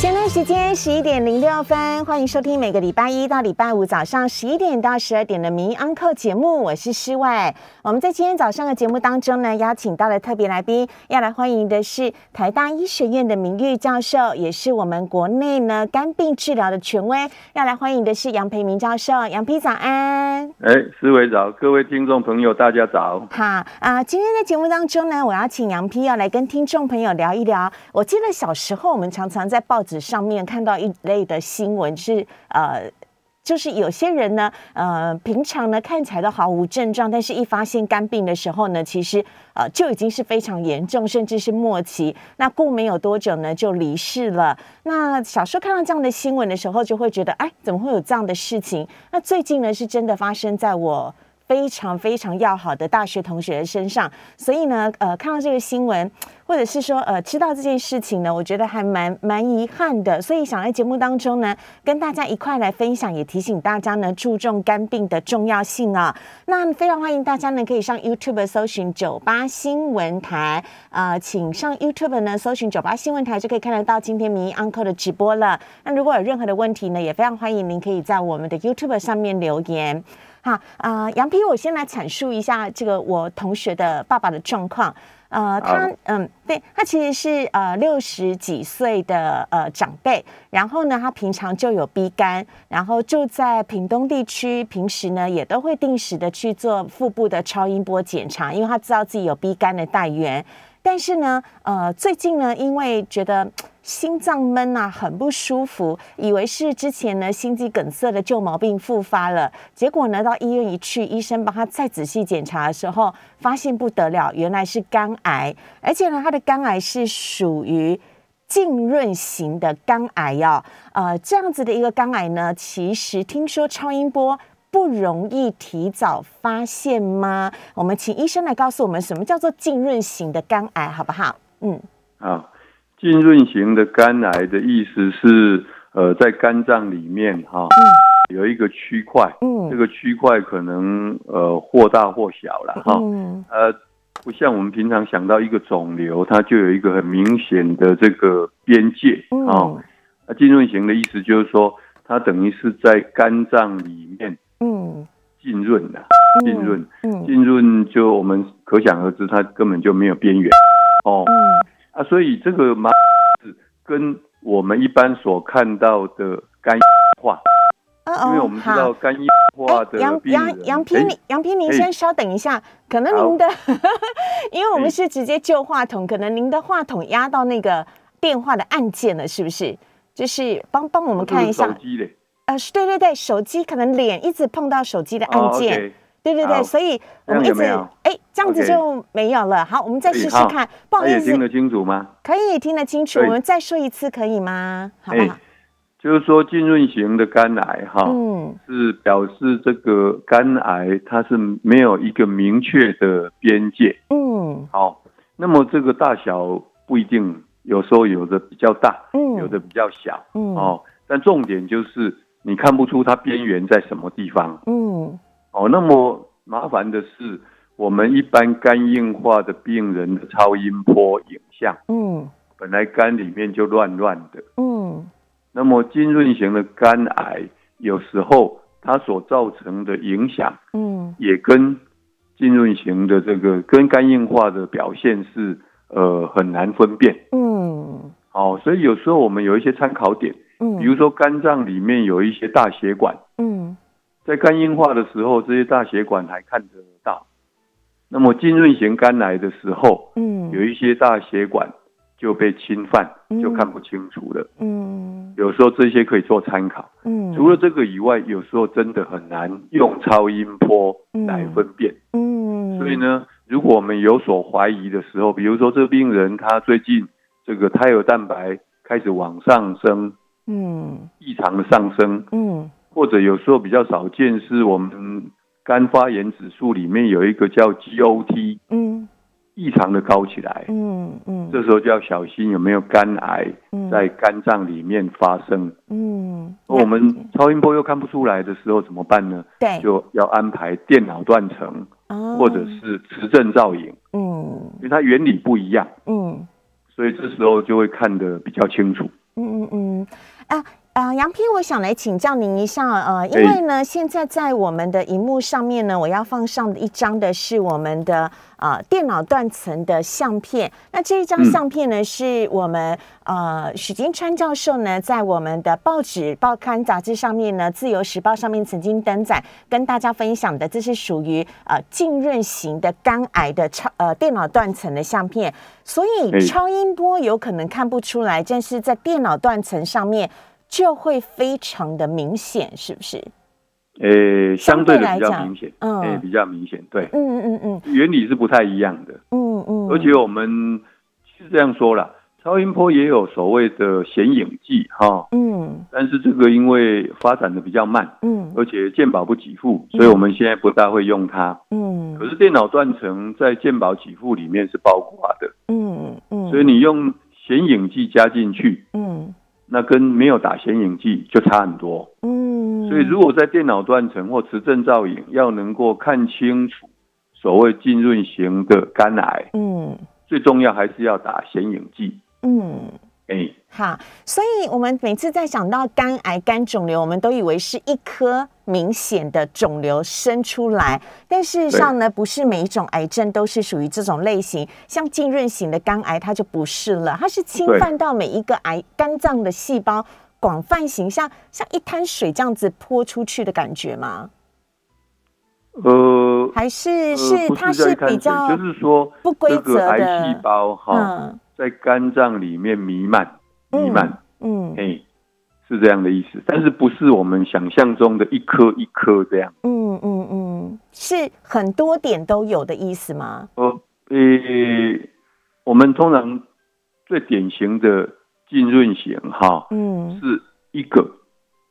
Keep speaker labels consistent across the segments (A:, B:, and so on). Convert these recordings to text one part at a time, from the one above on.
A: 现在时间十一点零六分，欢迎收听每个礼拜一到礼拜五早上十一点到十二点的《名医安扣》节目，我是诗外。我们在今天早上的节目当中呢，邀请到了特别来宾，要来欢迎的是台大医学院的名誉教授，也是我们国内呢肝病治疗的权威，要来欢迎的是杨培明教授。杨皮早安，
B: 哎，思维早，各位听众朋友，大家早。
A: 好啊，今天的节目当中呢，我要请杨皮要来跟听众朋友聊一聊。我记得小时候我们常常在报纸上面看到一类的新闻，是呃。就是有些人呢，呃，平常呢看起来都毫无症状，但是一发现肝病的时候呢，其实呃就已经是非常严重，甚至是末期。那过没有多久呢，就离世了。那小时候看到这样的新闻的时候，就会觉得，哎，怎么会有这样的事情？那最近呢，是真的发生在我非常非常要好的大学同学的身上。所以呢，呃，看到这个新闻。或者是说，呃，知道这件事情呢，我觉得还蛮蛮遗憾的，所以想在节目当中呢，跟大家一块来分享，也提醒大家呢，注重肝病的重要性啊。那非常欢迎大家呢，可以上 YouTube 搜寻九八新闻台，呃，请上 YouTube 呢搜寻九八新闻台，就可以看得到今天民意 Uncle 的直播了。那如果有任何的问题呢，也非常欢迎您可以在我们的 YouTube 上面留言。好，啊，杨皮，我先来阐述一下这个我同学的爸爸的状况。呃，他嗯，对他其实是呃六十几岁的呃长辈，然后呢，他平常就有鼻肝，然后住在屏东地区，平时呢也都会定时的去做腹部的超音波检查，因为他知道自己有鼻肝的带源。但是呢，呃，最近呢，因为觉得心脏闷啊，很不舒服，以为是之前呢心肌梗塞的旧毛病复发了。结果呢，到医院一去，医生帮他再仔细检查的时候，发现不得了，原来是肝癌，而且呢，他的肝癌是属于浸润型的肝癌哦。呃，这样子的一个肝癌呢，其实听说超音波。不容易提早发现吗？我们请医生来告诉我们，什么叫做浸润型的肝癌，好不好？
B: 嗯，好，浸润型的肝癌的意思是，呃，在肝脏里面哈，有一个区块，嗯，这个区块可能呃或大或小了哈，呃，不像我们平常想到一个肿瘤，它就有一个很明显的这个边界啊。那浸润型的意思就是说，它等于是在肝脏里面。嗯，浸润的浸润，浸润就我们可想而知，它根本就没有边缘。哦。嗯。啊，所以这个麻是跟我们一般所看到的肝硬化，因为我们知道肝硬化的
A: 杨杨杨平，杨平，您先稍等一下，可能您的，因为我们是直接就话筒，可能您的话筒压到那个电话的按键了，是不是？就是帮帮我们看一下。呃，对对对，手机可能脸一直碰到手机的按键，对对对，所以我们一直哎，这样子就没有了。好，我们再试试看。不好意思，
B: 听得清楚吗？
A: 可以听得清楚，我们再说一次可以吗？好不好？
B: 就是说浸润型的肝癌哈，嗯，是表示这个肝癌它是没有一个明确的边界，嗯，好，那么这个大小不一定，有时候有的比较大，嗯，有的比较小，嗯，哦，但重点就是。你看不出它边缘在什么地方，嗯，哦，那么麻烦的是，我们一般肝硬化的病人的超音波影像，嗯，本来肝里面就乱乱的，嗯，那么浸润型的肝癌有时候它所造成的影响，嗯，也跟浸润型的这个跟肝硬化的表现是呃很难分辨，嗯，哦，所以有时候我们有一些参考点。嗯，比如说肝脏里面有一些大血管，嗯，在肝硬化的时候，这些大血管还看得到。那么浸润型肝癌的时候，嗯，有一些大血管就被侵犯，就看不清楚了。嗯，有时候这些可以做参考。嗯，除了这个以外，有时候真的很难用超音波来分辨。嗯，所以呢，如果我们有所怀疑的时候，比如说这个病人他最近这个胎儿蛋白开始往上升。嗯，异常的上升，嗯，或者有时候比较少见，是我们肝发炎指数里面有一个叫 GOT，嗯，异常的高起来，嗯嗯，这时候就要小心有没有肝癌在肝脏里面发生，嗯，嗯，我们超音波又看不出来的时候怎么办呢？
A: 对，
B: 就要安排电脑断层，或者是磁振造影，嗯，因为它原理不一样，嗯，所以这时候就会看得比较清楚。嗯嗯嗯，あ
A: 啊。啊，杨批，我想来请教您一下，呃，因为呢，现在在我们的荧幕上面呢，我要放上一张的是我们的呃电脑断层的相片。那这一张相片呢，是我们呃许金川教授呢，在我们的报纸、报刊、杂志上面呢，《自由时报》上面曾经登载，跟大家分享的，这是属于呃浸润型的肝癌的超呃电脑断层的相片。所以超音波有可能看不出来，但是在电脑断层上面。就会非常的明显，是不是？
B: 呃，相对的比较明显，嗯，比较明显，对，嗯嗯嗯，原理是不太一样的，嗯嗯，而且我们是这样说了，超音波也有所谓的显影剂，哈，嗯，但是这个因为发展的比较慢，嗯，而且鉴保不给付，所以我们现在不大会用它，嗯，可是电脑断层在鉴保给付里面是包括的，嗯嗯，所以你用显影剂加进去，嗯。那跟没有打显影剂就差很多，嗯，所以如果在电脑断层或磁振造影要能够看清楚所谓浸润型的肝癌，嗯，最重要还是要打显影剂，嗯。
A: 哎，好，所以我们每次在想到肝癌、肝肿瘤，我们都以为是一颗明显的肿瘤生出来，但事实上呢，不是每一种癌症都是属于这种类型。像浸润型的肝癌，它就不是了，它是侵犯到每一个癌肝脏的细胞，广泛型，像像一滩水这样子泼出去的感觉吗？
B: 呃，
A: 还是是它是比较，
B: 就是说
A: 不规则的
B: 癌细胞哈。在肝脏里面弥漫，弥漫，嗯，哎，是这样的意思，但是不是我们想象中的一颗一颗这样，嗯
A: 嗯嗯，是很多点都有的意思吗？
B: 哦，呃，我们通常最典型的浸润型哈，嗯，是一个，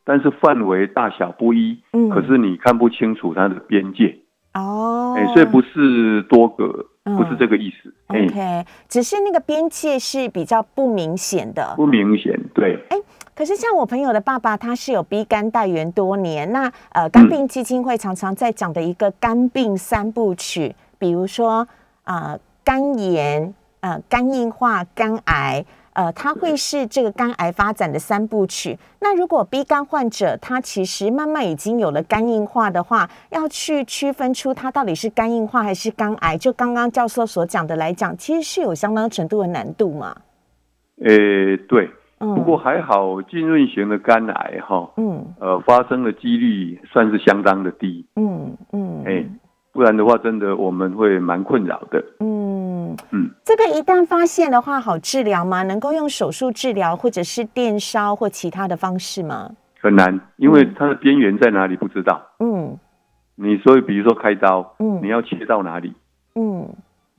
B: 但是范围大小不一，嗯，可是你看不清楚它的边界，哦，哎，所以不是多个。不是这个意思
A: ，OK，只是那个边界是比较不明显的，
B: 不明显，对。哎，
A: 可是像我朋友的爸爸，他是有鼻肝代源多年，那呃，肝病基金会常常在讲的一个肝病三部曲，比如说啊，肝炎、呃，肝硬化、肝癌。呃，它会是这个肝癌发展的三部曲。那如果 B 肝患者他其实慢慢已经有了肝硬化的话，要去区分出他到底是肝硬化还是肝癌，就刚刚教授所讲的来讲，其实是有相当程度的难度嘛。
B: 呃，对，不过还好，浸润型的肝癌哈，嗯，呃，发生的几率算是相当的低。嗯嗯，哎。不然的话，真的我们会蛮困扰的。嗯
A: 嗯，这个一旦发现的话，好治疗吗？能够用手术治疗，或者是电烧或其他的方式吗？
B: 很难，因为它的边缘在哪里不知道。嗯，你所以比如说开刀，嗯，你要切到哪里？嗯。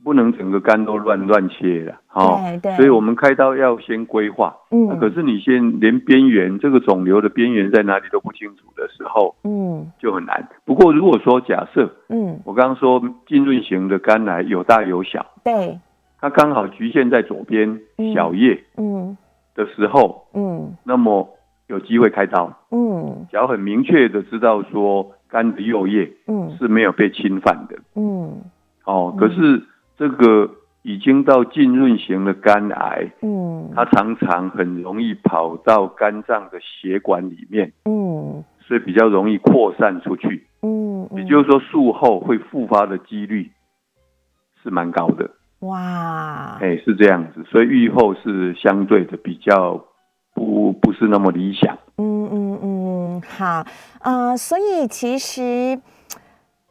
B: 不能整个肝都乱乱切了，
A: 好，
B: 所以我们开刀要先规划。嗯，可是你先连边缘这个肿瘤的边缘在哪里都不清楚的时候，嗯，就很难。不过如果说假设，嗯，我刚刚说浸润型的肝癌有大有小，
A: 对，
B: 它刚好局限在左边小叶，嗯，的时候，嗯，那么有机会开刀，嗯，只要很明确的知道说肝的右叶，嗯，是没有被侵犯的，嗯，哦，可是。这个已经到浸润型的肝癌，嗯，它常常很容易跑到肝脏的血管里面，嗯，所以比较容易扩散出去，嗯，也就是说术后会复发的几率是蛮高的，哇，哎，是这样子，所以愈后是相对的比较不不是那么理想，嗯嗯
A: 嗯，好，呃，所以其实。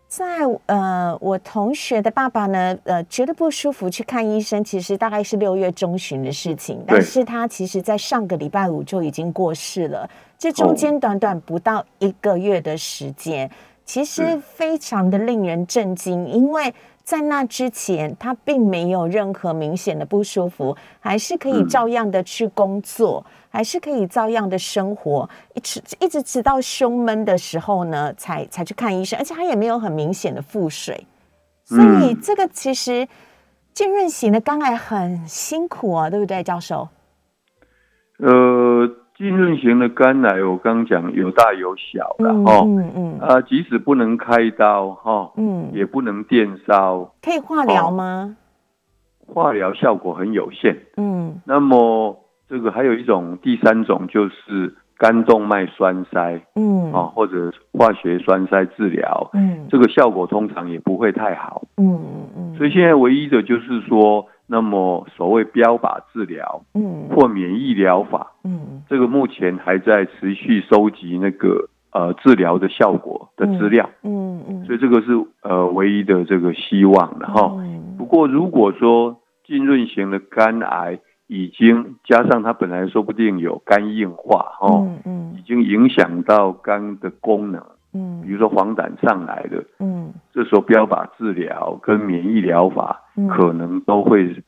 A: 在呃，我同学的爸爸呢，呃，觉得不舒服去看医生，其实大概是六月中旬的事情。但是他其实在上个礼拜五就已经过世了，这中间短短不到一个月的时间，其实非常的令人震惊，因为。在那之前，他并没有任何明显的不舒服，还是可以照样的去工作，还是可以照样的生活，一直一直直到胸闷的时候呢，才才去看医生，而且他也没有很明显的腹水，所以这个其实浸润型的肝癌很辛苦啊，对不对，教授？
B: 呃，浸润型的肝癌，我刚讲有大有小的哦，嗯嗯，啊，即使不能开刀哈，嗯，也不能电烧，
A: 可以化疗吗？
B: 化疗效果很有限，嗯，那么这个还有一种第三种就是肝动脉栓塞，嗯，啊，或者化学栓塞治疗，嗯，这个效果通常也不会太好，嗯嗯嗯，所以现在唯一的就是说。那么，所谓标靶治疗，嗯，或免疫疗法，嗯，这个目前还在持续收集那个呃治疗的效果的资料，嗯嗯，所以这个是呃唯一的这个希望了哈。不过，如果说浸润型的肝癌已经加上它本来说不定有肝硬化，哈，嗯嗯，已经影响到肝的功能。嗯，比如说黄疸上来的，嗯，这时候标靶治疗跟免疫疗法可能都会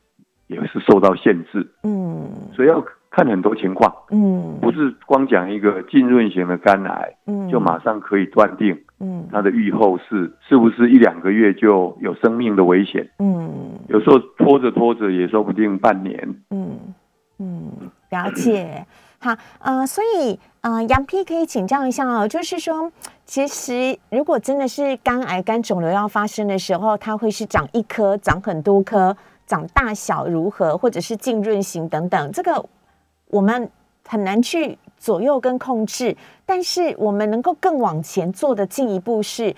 B: 也是受到限制，嗯，所以要看很多情况，嗯，不是光讲一个浸润型的肝癌，嗯，就马上可以断定，嗯，它的预后是是不是一两个月就有生命的危险，嗯，有时候拖着拖着也说不定半年，嗯。
A: 嗯，了解。好，呃，所以，呃，杨 P 可以请教一下哦，就是说，其实如果真的是肝癌、肝肿瘤要发生的时候，它会是长一颗、长很多颗、长大小如何，或者是浸润型等等，这个我们很难去左右跟控制。但是我们能够更往前做的进一步是，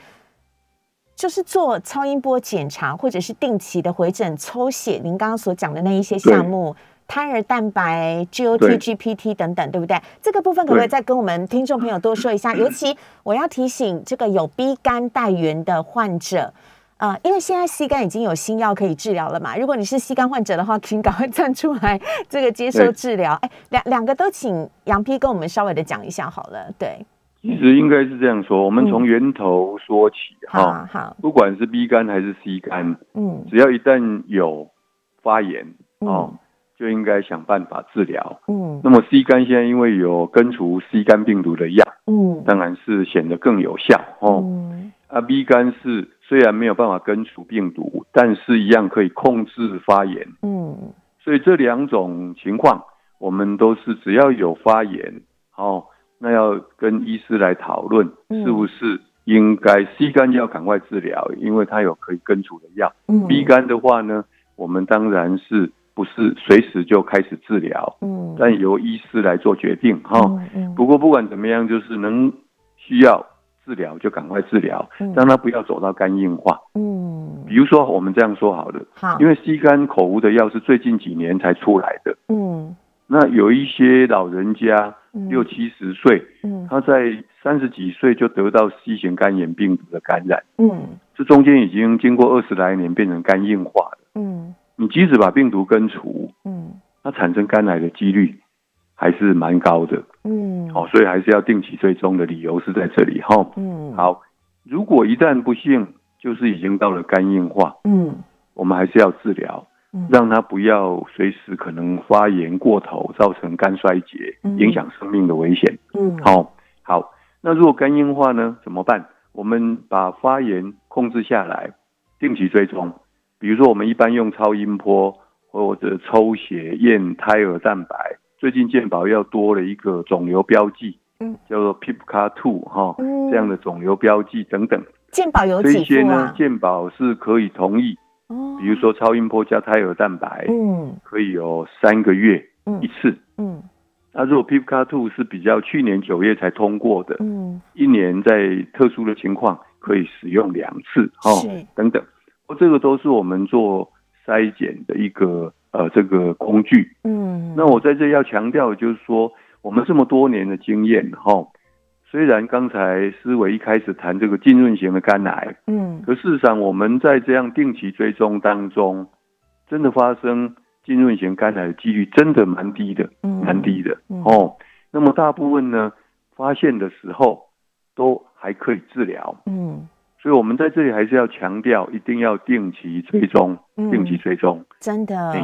A: 就是做超音波检查，或者是定期的回诊抽血。您刚刚所讲的那一些项目。胎儿蛋白、GOT、GPT 等等，对不对？这个部分可不可以再跟我们听众朋友多说一下？尤其我要提醒这个有 B 肝带源的患者啊，因为现在 C 肝已经有新药可以治疗了嘛。如果你是 C 肝患者的话，请赶快站出来，这个接受治疗。哎，两两个都请杨 P 跟我们稍微的讲一下好了。对，
B: 其实应该是这样说，我们从源头说起哈。好，不管是 B 肝还是 C 肝，嗯，只要一旦有发炎哦。就应该想办法治疗。嗯，那么 C 肝现在因为有根除 C 肝病毒的药，嗯，当然是显得更有效哦。啊，B 肝是虽然没有办法根除病毒，但是一样可以控制发炎。嗯，所以这两种情况，我们都是只要有发炎，哦，那要跟医师来讨论，是不是应该 C 肝要赶快治疗，因为它有可以根除的药。嗯，B 肝的话呢，我们当然是。不是随时就开始治疗，嗯，但由医师来做决定哈。嗯不过不管怎么样，就是能需要治疗就赶快治疗，让他不要走到肝硬化。嗯。比如说我们这样说好了，好，因为吸肝口服的药是最近几年才出来的。嗯。那有一些老人家六七十岁，嗯，他在三十几岁就得到 C 型肝炎病毒的感染。嗯。这中间已经经过二十来年变成肝硬化了。嗯。你即使把病毒根除，嗯，它产生肝癌的几率还是蛮高的，嗯，哦，所以还是要定期追踪的理由是在这里哈，嗯，好，如果一旦不幸就是已经到了肝硬化，嗯，我们还是要治疗，让它不要随时可能发炎过头，造成肝衰竭，影响生命的危险，嗯，好，好，那如果肝硬化呢，怎么办？我们把发炎控制下来，定期追踪。比如说，我们一般用超音波或者抽血验胎儿蛋白。最近健保要多了一个肿瘤标记，嗯，叫做 PIPCA two 哈，这样的肿瘤标记等等。
A: 健保有几些
B: 呢？健保是可以同意。哦。比如说超音波加胎儿蛋白，嗯，可以有三个月一次。嗯。那如果 PIPCA two 是比较去年九月才通过的，嗯，一年在特殊的情况可以使用两次，哈，等等。这个都是我们做筛检的一个呃这个工具，嗯，那我在这要强调就是说，我们这么多年的经验哈，虽然刚才思维一开始谈这个浸润型的肝癌，嗯，可事实上我们在这样定期追踪当中，真的发生浸润型肝癌的几率真的蛮低的，蛮低的哦。那么大部分呢，发现的时候都还可以治疗，嗯。所以，我们在这里还是要强调，一定要定期追踪，定期追踪。
A: 真的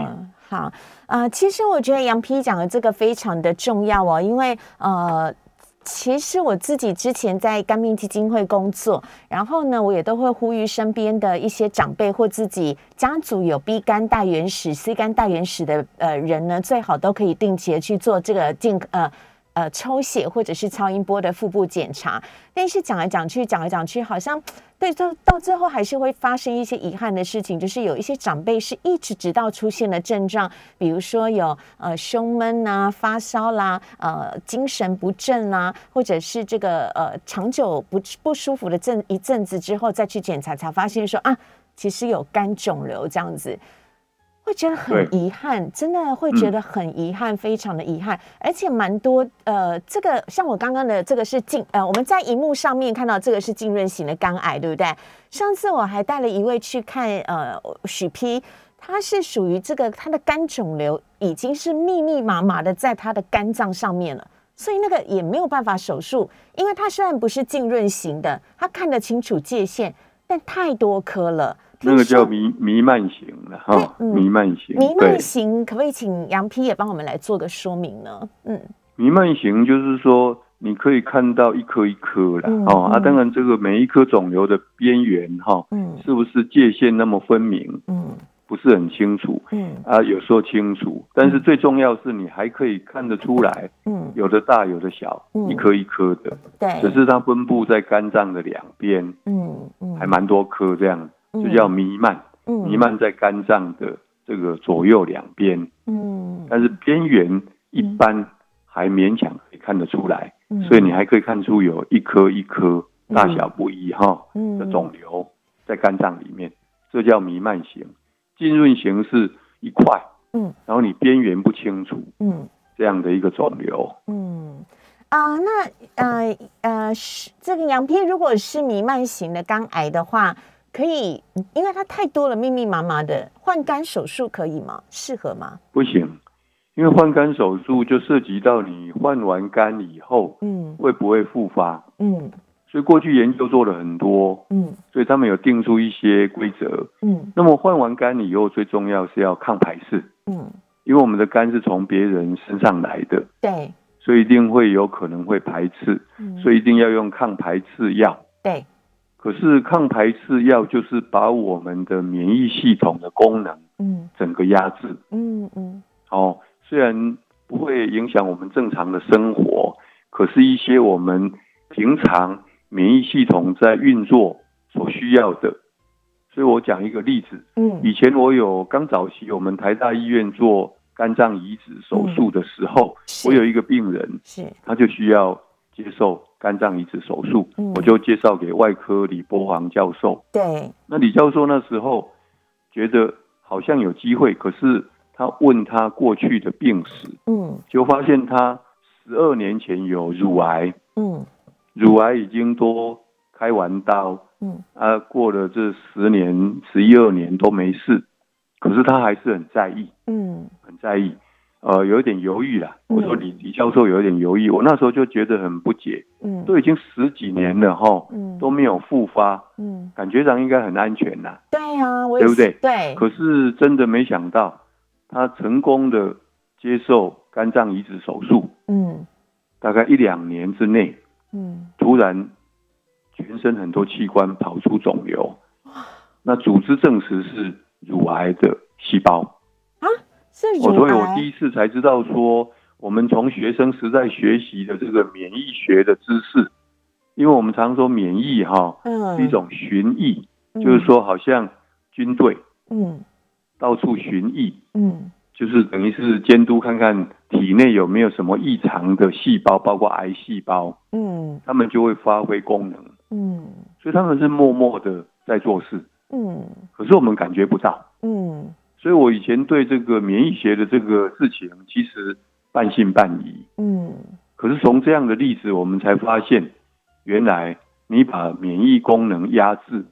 A: 好啊！其实我觉得杨皮讲的这个非常的重要哦，因为呃，其实我自己之前在肝病基金会工作，然后呢，我也都会呼吁身边的一些长辈或自己家族有 B 肝带原始、C 肝带原始的呃人呢，最好都可以定期的去做这个健呃。呃抽血或者是超音波的腹部检查，但是讲来讲去，讲来讲去，好像对到到最后还是会发生一些遗憾的事情，就是有一些长辈是一直直到出现了症状，比如说有呃胸闷啊、发烧啦、呃精神不振啦，或者是这个呃长久不不舒服的阵一阵子之后再去检查，才发现说啊，其实有肝肿瘤这样子。会觉得很遗憾，真的会觉得很遗憾，非常的遗憾，而且蛮多呃，这个像我刚刚的这个是浸呃，我们在荧幕上面看到这个是浸润型的肝癌，对不对？上次我还带了一位去看呃许批，他是属于这个他的肝肿瘤已经是密密麻麻的在他的肝脏上面了，所以那个也没有办法手术，因为他虽然不是浸润型的，他看得清楚界限，但太多颗了。
B: 那个叫弥弥漫型的哈，弥漫型。
A: 弥漫型可不可以请杨批也帮我们来做个说明呢？
B: 嗯，弥漫型就是说你可以看到一颗一颗的哦啊，当然这个每一颗肿瘤的边缘哈，嗯，是不是界限那么分明？嗯，不是很清楚。嗯啊，有时候清楚，但是最重要是你还可以看得出来。嗯，有的大，有的小，一颗一颗的。
A: 对，
B: 只是它分布在肝脏的两边。嗯嗯，还蛮多颗这样。就叫弥漫，弥漫在肝脏的这个左右两边，嗯，但是边缘一般还勉强可以看得出来，所以你还可以看出有一颗一颗大小不一哈的肿瘤在肝脏里面，这叫弥漫型。浸润型是一块，嗯，然后你边缘不清楚，嗯，这样的一个肿瘤，嗯，
A: 啊，那呃呃是这个羊皮如果是弥漫型的肝癌的话。可以，因为它太多了，密密麻麻的，换肝手术可以吗？适合吗？
B: 不行，因为换肝手术就涉及到你换完肝以后，嗯，会不会复发？嗯，所以过去研究做了很多，嗯，所以他们有定出一些规则，嗯，那么换完肝以后，最重要是要抗排斥，嗯，因为我们的肝是从别人身上来的，
A: 对，
B: 所以一定会有可能会排斥，嗯，所以一定要用抗排斥药，
A: 对。
B: 可是抗排斥药就是把我们的免疫系统的功能，嗯，整个压制，嗯嗯，哦，虽然不会影响我们正常的生活，可是，一些我们平常免疫系统在运作所需要的，所以我讲一个例子，嗯，以前我有刚早期我们台大医院做肝脏移植手术的时候，我有一个病人，是，他就需要接受。肝脏移植手术，我就介绍给外科李波煌教授。
A: 对，
B: 那李教授那时候觉得好像有机会，可是他问他过去的病史，嗯，就发现他十二年前有乳癌，嗯，乳癌已经都开完刀，嗯，啊，过了这十年、十一二年都没事，可是他还是很在意，嗯，很在意。呃，有一点犹豫了。我说李李教授有一点犹豫，我那时候就觉得很不解。嗯，都已经十几年了哈，嗯，都没有复发，嗯，感觉上应该很安全呐。
A: 对呀，
B: 对不对？
A: 对。
B: 可是真的没想到，他成功的接受肝脏移植手术，嗯，大概一两年之内，嗯，突然全身很多器官跑出肿瘤，那组织证实是乳癌的细胞。
A: 我
B: 所以，我第一次才知道说，我们从学生时代学习的这个免疫学的知识，因为我们常说免疫哈，是一种巡疫，就是说好像军队，嗯，到处巡疫，嗯，就是等于是监督看看体内有没有什么异常的细胞，包括癌细胞，嗯，他们就会发挥功能，嗯，所以他们是默默的在做事，嗯，可是我们感觉不到，嗯。所以，我以前对这个免疫学的这个事情，其实半信半疑。嗯，可是从这样的例子，我们才发现，原来你把免疫功能压制，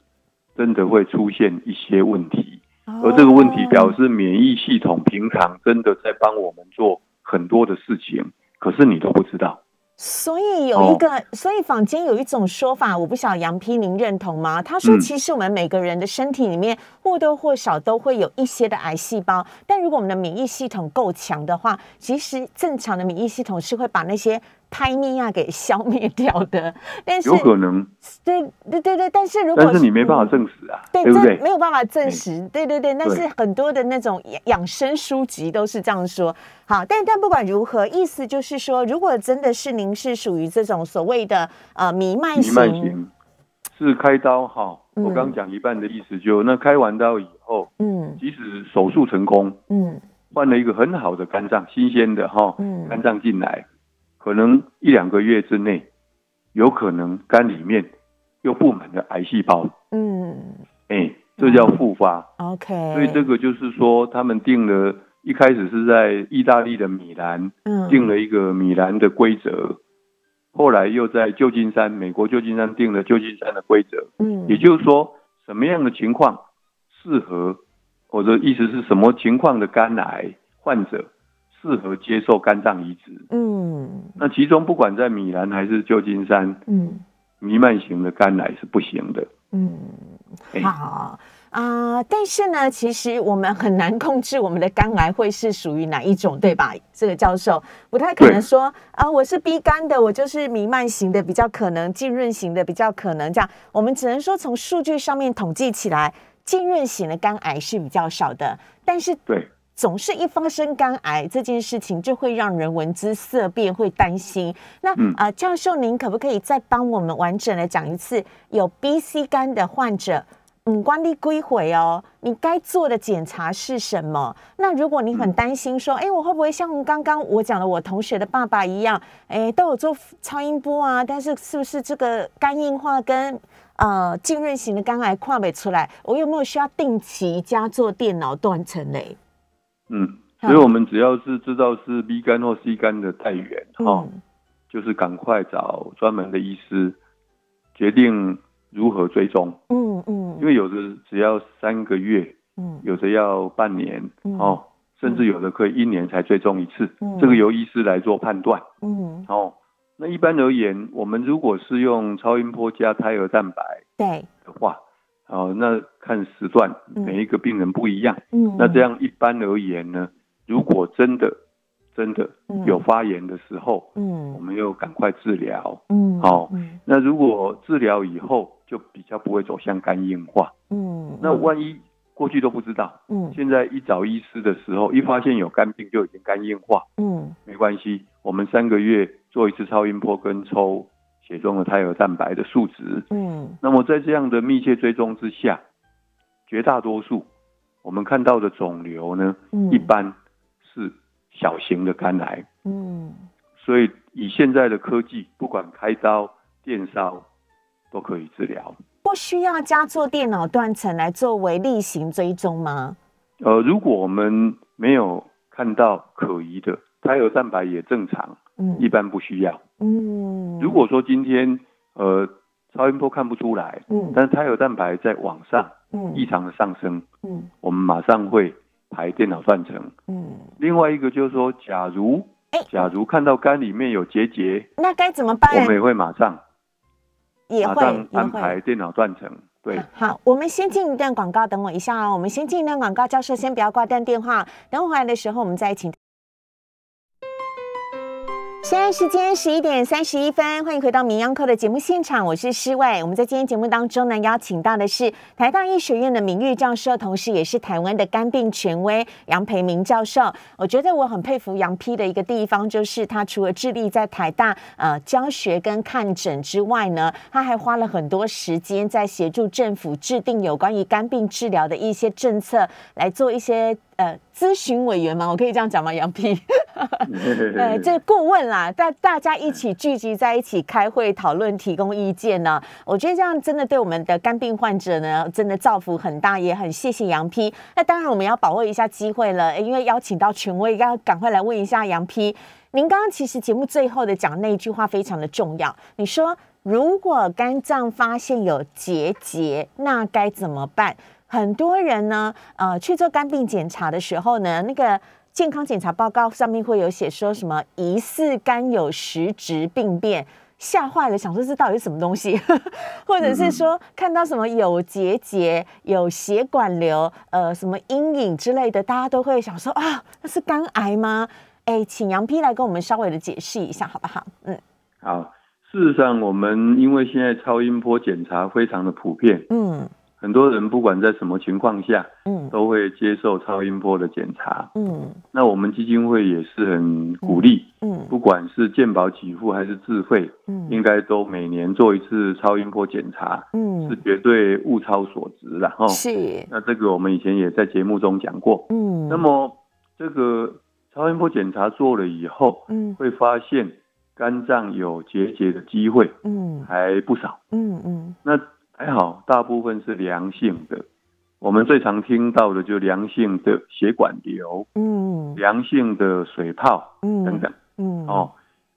B: 真的会出现一些问题。而这个问题表示，免疫系统平常真的在帮我们做很多的事情，可是你都不知道。
A: 所以有一个，所以坊间有一种说法，我不晓得杨丕您认同吗？他说，其实我们每个人的身体里面或多或少都会有一些的癌细胞，但如果我们的免疫系统够强的话，其实正常的免疫系统是会把那些拍咪亚给消灭掉的。但是
B: 有可能，
A: 对对对对，但是如果
B: 但是你没办法证实啊，
A: 对
B: 不对？
A: 没有办法证实，对对对。但是很多的那种养生书籍都是这样说。好，但但不管如何，意思就是说，如果真的是您是属于这种所谓的呃弥漫型，
B: 是开刀哈。我刚讲一半的意思，就那开完刀以后，嗯，即使手术成功，嗯。换了一个很好的肝脏，新鲜的哈，嗯肝脏进来，可能一两个月之内，有可能肝里面又布满了癌细胞。嗯，哎，这叫复发。
A: OK，
B: 所以这个就是说，他们定了一开始是在意大利的米兰，定了一个米兰的规则，后来又在旧金山，美国旧金山定了旧金山的规则。嗯，也就是说，什么样的情况适合？我的意思是什么情况的肝癌患者适合接受肝脏移植？嗯，那其中不管在米兰还是旧金山，嗯，弥漫型的肝癌是不行的。嗯，
A: 好啊，但是呢，其实我们很难控制我们的肝癌会是属于哪一种，对吧？这个教授不太可能说啊，我是 B 肝的，我就是弥漫型的比较可能，浸润型的比较可能。这样，我们只能说从数据上面统计起来。浸润型的肝癌是比较少的，但是
B: 对
A: 总是一发生肝癌这件事情，就会让人闻之色变，会担心。那啊，教授，您可不可以再帮我们完整的讲一次，有 B、C 肝的患者，嗯，关闭归回哦，你该做的检查是什么？那如果你很担心说，哎，我会不会像刚刚我讲的我同学的爸爸一样，哎，都有做超音波啊，但是是不是这个肝硬化跟呃，浸润型的肝癌跨没出来，我有没有需要定期加做电脑断层嘞？
B: 嗯，所以我们只要是知道是 B 肝或 C 肝的带源哈，就是赶快找专门的医师决定如何追踪。嗯嗯，因为有的只要三个月，嗯，有的要半年哦，甚至有的可以一年才追踪一次，这个由医师来做判断。嗯，哦。那一般而言，我们如果是用超音波加胎儿蛋白
A: 对。
B: 的话，哦，那看时段，每一个病人不一样。嗯，那这样一般而言呢，如果真的真的有发炎的时候，嗯，我们又赶快治疗。嗯，好，那如果治疗以后就比较不会走向肝硬化。嗯，那万一。过去都不知道，嗯，现在一找医师的时候，一发现有肝病就已经肝硬化，嗯，没关系，我们三个月做一次超音波跟抽血中的胎儿蛋白的数值，嗯，那么在这样的密切追踪之下，绝大多数我们看到的肿瘤呢，一般是小型的肝癌，嗯，所以以现在的科技，不管开刀、电烧都可以治疗。
A: 不需要加做电脑断层来作为例行追踪吗？
B: 呃，如果我们没有看到可疑的胎儿蛋白也正常，嗯，一般不需要。嗯，如果说今天呃超音波看不出来，嗯，但是胎儿蛋白在往上，嗯，异常的上升，嗯，我们马上会排电脑断层。嗯，另外一个就是说，假如，假如看到肝里面有结节，
A: 那该怎么办？
B: 我们也会马上。
A: 也会
B: 安排电脑断层，对。
A: 好，我们先进一段广告，等我一下哦。我们先进一段广告，教授先不要挂断电话，等我回来的时候，我们再请。现在时间十一点三十一分，欢迎回到《名央课》的节目现场，我是施伟。我们在今天节目当中呢，邀请到的是台大医学院的名誉教授，同时也是台湾的肝病权威杨培明教授。我觉得我很佩服杨批的一个地方，就是他除了致力在台大呃教学跟看诊之外呢，他还花了很多时间在协助政府制定有关于肝病治疗的一些政策，来做一些。呃，咨询委员吗？我可以这样讲吗？杨皮，呃，这顾问啦，大大家一起聚集在一起开会讨论，提供意见呢。我觉得这样真的对我们的肝病患者呢，真的造福很大，也很谢谢杨批。那当然我们要把握一下机会了，因为邀请到权威，要赶快来问一下杨批。您刚刚其实节目最后的讲那一句话非常的重要，你说如果肝脏发现有结节，那该怎么办？很多人呢，呃，去做肝病检查的时候呢，那个健康检查报告上面会有写说什么疑似肝有实质病变，吓坏了，想说这到底是什么东西，或者是说看到什么有结节、有血管瘤、呃，什么阴影之类的，大家都会想说啊，那是肝癌吗？哎，请杨批来跟我们稍微的解释一下，好不好？
B: 嗯，好。事实上，我们因为现在超音波检查非常的普遍，嗯。很多人不管在什么情况下，嗯，都会接受超音波的检查，嗯，那我们基金会也是很鼓励，嗯，不管是健保给付还是自费，嗯，应该都每年做一次超音波检查，嗯，是绝对物超所值的哈。
A: 是，
B: 那这个我们以前也在节目中讲过，嗯，那么这个超音波检查做了以后，嗯，会发现肝脏有结节的机会，嗯，还不少，嗯嗯，那。还好，大部分是良性的。我们最常听到的就良性的血管瘤，嗯，良性的水泡，嗯，等等，嗯，哦，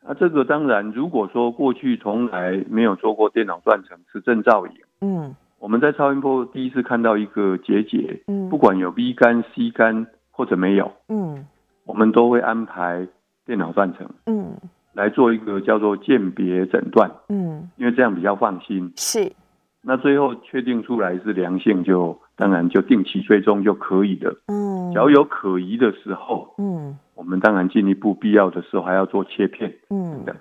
B: 那这个当然，如果说过去从来没有做过电脑断层磁振造影，嗯，我们在超音波第一次看到一个结节，嗯，不管有 B 肝、C 肝或者没有，嗯，我们都会安排电脑断层，嗯，来做一个叫做鉴别诊断，嗯，因为这样比较放心，
A: 是。
B: 那最后确定出来是良性，就当然就定期追踪就可以了。嗯，只要有可疑的时候，嗯，我们当然进一步必要的时候还要做切片。嗯的，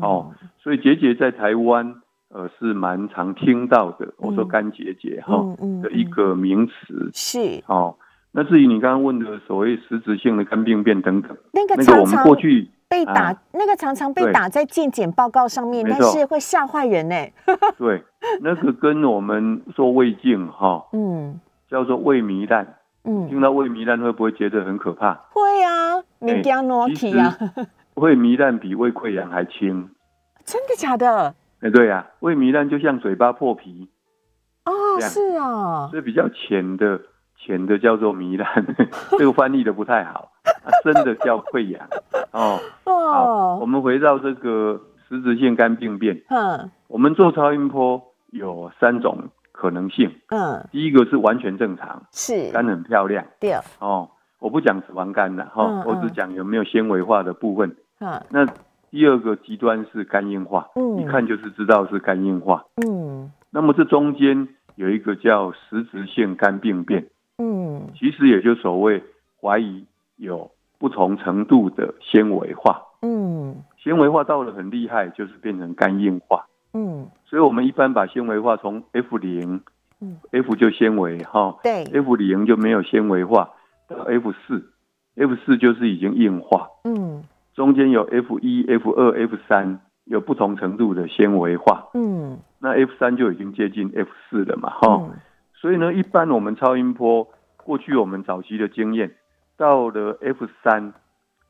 B: 哦，所以结节在台湾，呃，是蛮常听到的。我说肝结节哈的一个名词
A: 是
B: 哦。那至于你刚刚问的所谓实质性的肝病变等等，
A: 那个
B: 那个我们过去。
A: 被打那个常常被打在健检报告上面，但是会吓坏人呢。
B: 对，那个跟我们做胃镜哈，嗯，叫做胃糜烂，嗯，听到胃糜烂会不会觉得很可怕？
A: 会啊，你加诺体啊，
B: 胃糜烂比胃溃疡还轻，
A: 真的假的？
B: 哎，对呀，胃糜烂就像嘴巴破皮
A: 哦，是啊，
B: 所以比较浅的浅的叫做糜烂，这个翻译的不太好。真的叫溃疡哦。好，我们回到这个实质性肝病变。嗯，我们做超音波有三种可能性。嗯，第一个是完全正常，
A: 是
B: 肝很漂亮。
A: 对
B: 哦，我不讲脂肪肝的哈，我只讲有没有纤维化的部分。嗯，那第二个极端是肝硬化，嗯，一看就是知道是肝硬化。嗯，那么这中间有一个叫实质性肝病变。嗯，其实也就所谓怀疑。有不同程度的纤维化，嗯，纤维化到了很厉害，就是变成肝硬化，嗯，所以我们一般把纤维化从 F 零，嗯，F 就纤维哈，
A: 对
B: ，F 零就没有纤维化，到 F 四，F 四就是已经硬化，嗯，中间有 F 一、F 二、F 三，有不同程度的纤维化，嗯，那 F 三就已经接近 F 四了嘛，哈，所以呢，一般我们超音波过去我们早期的经验。到了 F 三，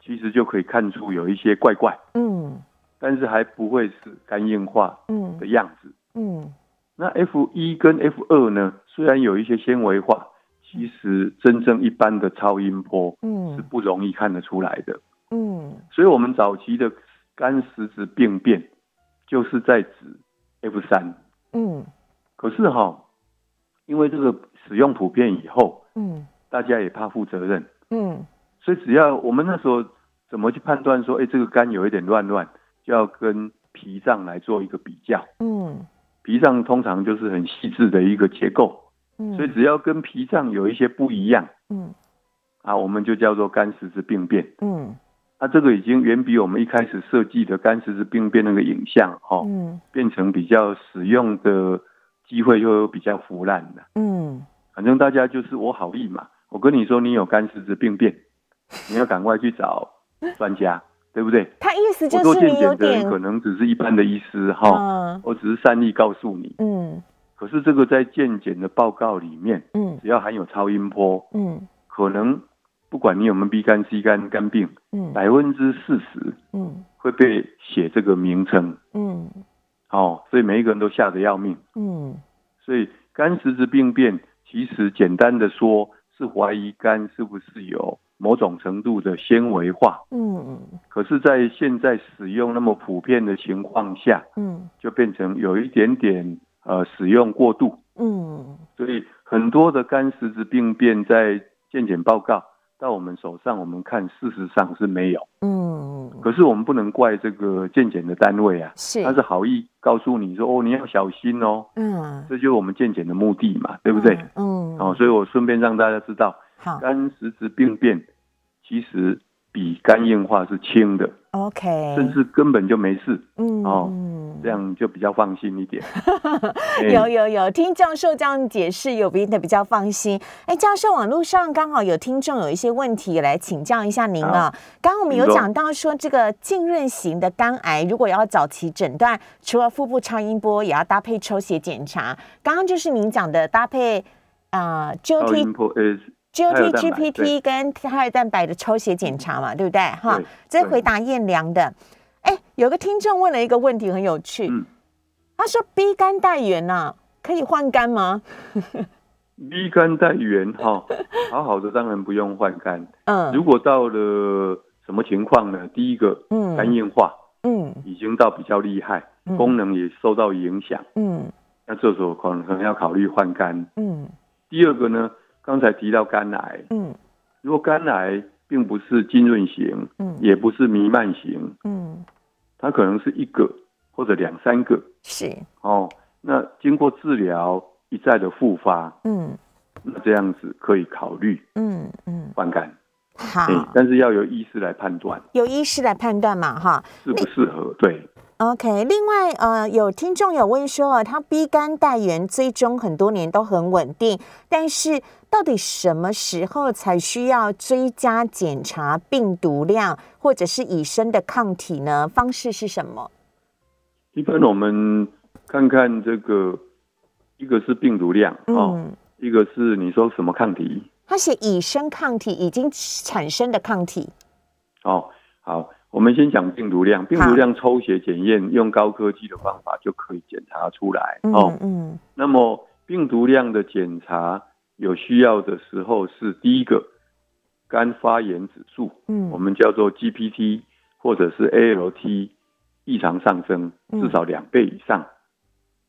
B: 其实就可以看出有一些怪怪，嗯，但是还不会是肝硬化，嗯的样子，嗯。那 F 一跟 F 二呢，虽然有一些纤维化，其实真正一般的超音波，嗯，是不容易看得出来的，嗯。所以我们早期的肝实质病变，就是在指 F 三，嗯。可是哈，因为这个使用普遍以后，嗯，大家也怕负责任。嗯，所以只要我们那时候怎么去判断说，哎，这个肝有一点乱乱，就要跟脾脏来做一个比较。嗯，脾脏通常就是很细致的一个结构。嗯，所以只要跟脾脏有一些不一样，嗯，啊，我们就叫做肝实质病变。嗯，那这个已经远比我们一开始设计的肝实质病变那个影像，哈，嗯，变成比较使用的机会又比较腐烂的。嗯，反正大家就是我好意嘛。我跟你说，你有肝实质病变，你要赶快去找专家，对不对？
A: 他意思就是你有点
B: 可能只是一般的医师哈，我只是善意告诉你。嗯，可是这个在健检的报告里面，嗯，只要含有超音波，嗯，可能不管你有没有 B 肝、C 肝肝病，嗯，百分之四十，嗯，会被写这个名称，嗯，哦，所以每一个人都吓得要命，嗯，所以肝实质病变其实简单的说。是怀疑肝是不是有某种程度的纤维化？嗯嗯，可是，在现在使用那么普遍的情况下，嗯，就变成有一点点呃使用过度。嗯，所以很多的肝实质病变在健检报告。到我们手上，我们看事实上是没有。嗯，可是我们不能怪这个健检的单位啊，
A: 是
B: 他是好意告诉你说哦，你要小心哦。嗯，这就是我们健检的目的嘛，对不对？嗯，哦，所以我顺便让大家知道，肝实质病变其实比肝硬化是轻的
A: ，OK，
B: 甚至根本就没事，嗯哦，这样就比较放心一点。
A: 有有有，听教授这样解释，有变得比较放心。哎，教授，网络上刚好有听众有一些问题来请教一下您啊。刚刚我们有讲到说，这个浸润型的肝癌，如果要早期诊断，除了腹部超音波，也要搭配抽血检查。刚刚就是您讲的搭配啊，GOT。G O T G P T 跟胎儿蛋白的抽血检查嘛，对不对？哈，这是回答验良的。哎，有个听众问了一个问题，很有趣。嗯他说：“B 肝带源呐，可以换肝吗
B: ？”B 肝带源哈，好好的当然不用换肝。嗯，如果到了什么情况呢？第一个，嗯，肝硬化，嗯，已经到比较厉害，功能也受到影响，嗯，那这时候可能可能要考虑换肝。嗯，第二个呢？刚才提到肝癌，嗯，如果肝癌并不是浸润型，嗯，也不是弥漫型，嗯，它可能是一个或者两三个，
A: 是。
B: 哦。那经过治疗一再的复发，嗯，那这样子可以考虑，嗯嗯，换肝，
A: 好，
B: 但是要由医师来判断，
A: 由医师来判断嘛，哈，
B: 适不适合？对。
A: OK，另外呃，有听众有问说，他 B 肝带源追踪很多年都很稳定，但是到底什么时候才需要追加检查病毒量或者是以身的抗体呢？方式是什么？
B: 一般我们看看这个，一个是病毒量哦，一个是你说什么抗体？
A: 他写以身抗体已经产生的抗体。
B: 哦，好。我们先讲病毒量，病毒量抽血检验用高科技的方法就可以检查出来哦。嗯，那么病毒量的检查有需要的时候是第一个肝发炎指数，嗯，我们叫做 GPT 或者是 ALT 异常上升至少两倍以上，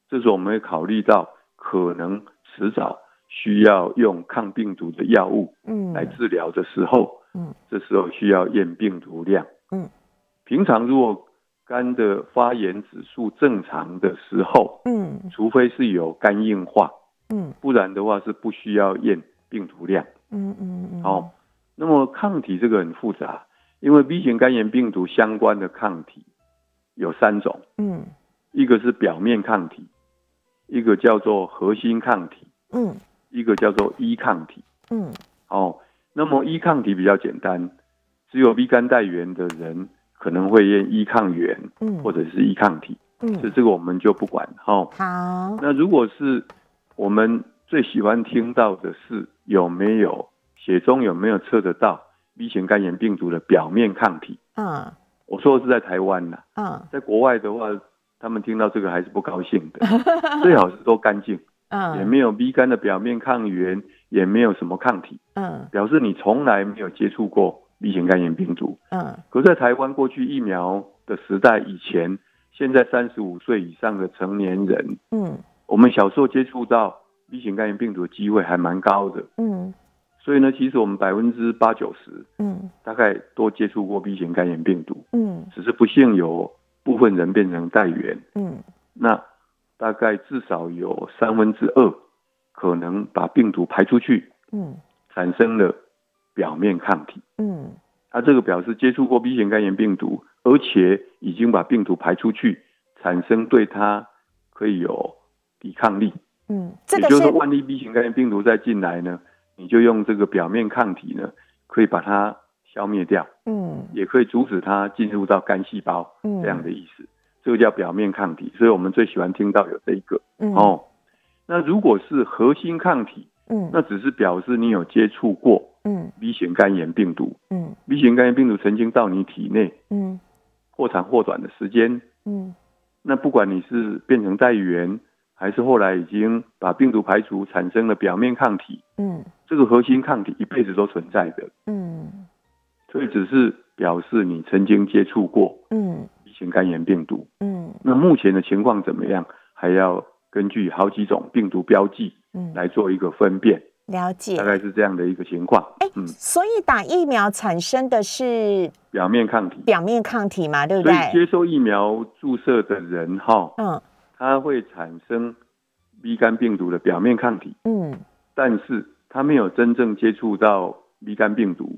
B: 这时候我们会考虑到可能迟早需要用抗病毒的药物，嗯，来治疗的时候，嗯，这时候需要验病毒量。嗯，平常如果肝的发炎指数正常的时候，嗯，除非是有肝硬化，嗯，不然的话是不需要验病毒量。嗯嗯嗯。哦，那么抗体这个很复杂，因为 B 型肝炎病毒相关的抗体有三种，嗯，一个是表面抗体，一个叫做核心抗体，嗯，一个叫做 E 抗体，嗯，哦，那么 E 抗体比较简单。只有 B 肝带源的人可能会验一抗原，嗯，或者是一抗体，嗯，所以这个我们就不管哈。
A: 好，
B: 那如果是我们最喜欢听到的是有没有血中有没有测得到 B 型肝炎病毒的表面抗体？嗯，我说的是在台湾呐，嗯，在国外的话，他们听到这个还是不高兴的，最好是都干净，嗯，也没有 B 肝的表面抗原，也没有什么抗体，嗯，表示你从来没有接触过。B 型肝炎病毒，嗯，可在台湾过去疫苗的时代以前，现在三十五岁以上的成年人，嗯，我们小时候接触到 B 型肝炎病毒的机会还蛮高的，嗯，所以呢，其实我们百分之八九十，嗯，大概都接触过 B 型肝炎病毒，嗯，只是不幸有部分人变成带源，嗯，那大概至少有三分之二可能把病毒排出去，嗯，产生了。表面抗体，嗯，它这个表示接触过 B 型肝炎病毒，而且已经把病毒排出去，产生对它可以有抵抗力，嗯，也就是说，万一 B 型肝炎病毒再进来呢，你就用这个表面抗体呢，可以把它消灭掉，嗯，也可以阻止它进入到肝细胞，嗯，这样的意思，这个叫表面抗体，所以我们最喜欢听到有这一个，哦，那如果是核心抗体，嗯，那只是表示你有接触过。嗯，B 型肝炎病毒，嗯，B 型肝炎病毒曾经到你体内，嗯，或长或短的时间，嗯，那不管你是变成带源，还是后来已经把病毒排除，产生了表面抗体，嗯，这个核心抗体一辈子都存在的，嗯，所以只是表示你曾经接触过，嗯，B 型肝炎病毒，嗯，那目前的情况怎么样，还要根据好几种病毒标记，嗯，来做一个分辨。
A: 了解，
B: 大概是这样的一个情况。哎，
A: 嗯，所以打疫苗产生的是
B: 表面抗体，
A: 表面抗体嘛，对不对？
B: 所以接受疫苗注射的人哈，嗯，他会产生 B 肝病毒的表面抗体，嗯，但是他没有真正接触到 B 肝病毒，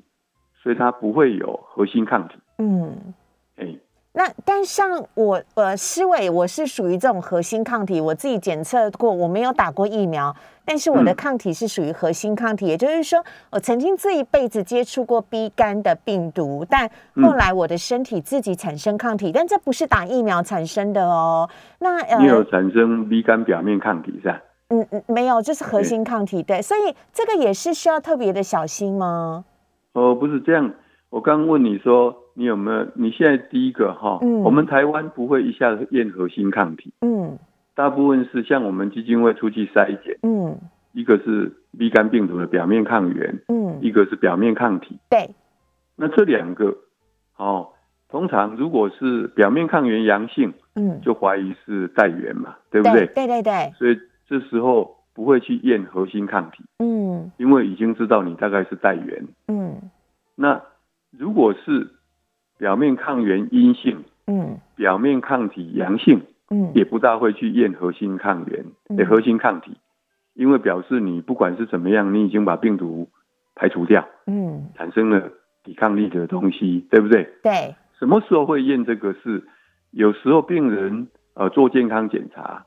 B: 所以他不会有核心抗体。嗯，
A: 哎，那但像我呃，思伟，我是属于这种核心抗体，我自己检测过，我没有打过疫苗，但是我的抗体是属于核心抗体，也就是说，我曾经这一辈子接触过 B 肝的病毒，但后来我的身体自己产生抗体，但这不是打疫苗产生的哦。
B: 那你有产生 B 肝表面抗体是吧？
A: 嗯嗯，没有，就是核心抗体，对，所以这个也是需要特别的小心吗？
B: 哦，不是这样，我刚问你说你有没有？你现在第一个哈，我们台湾不会一下子验核心抗体，嗯，大部分是像我们基金会出去筛检，嗯，一个是 B 肝病毒的表面抗原，嗯，一个是表面抗体，
A: 对，
B: 那这两个，哦，通常如果是表面抗原阳性，嗯，就怀疑是带源嘛，对不对？
A: 对对对，
B: 所以。这时候不会去验核心抗体，嗯，因为已经知道你大概是带源，嗯，那如果是表面抗原阴性，嗯，表面抗体阳性，嗯，也不大会去验核心抗原的核心抗体，因为表示你不管是怎么样，你已经把病毒排除掉，嗯，产生了抵抗力的东西，对不对？
A: 对。
B: 什么时候会验这个？是有时候病人呃做健康检查。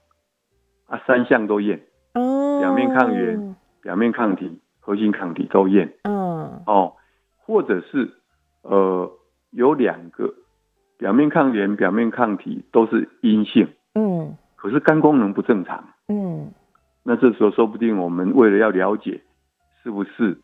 B: 啊，三项都验，表面抗原、表面抗体、核心抗体都验，嗯，哦，或者是呃有两个表面抗原、表面抗体都是阴性，嗯，可是肝功能不正常，嗯，那这时候说不定我们为了要了解是不是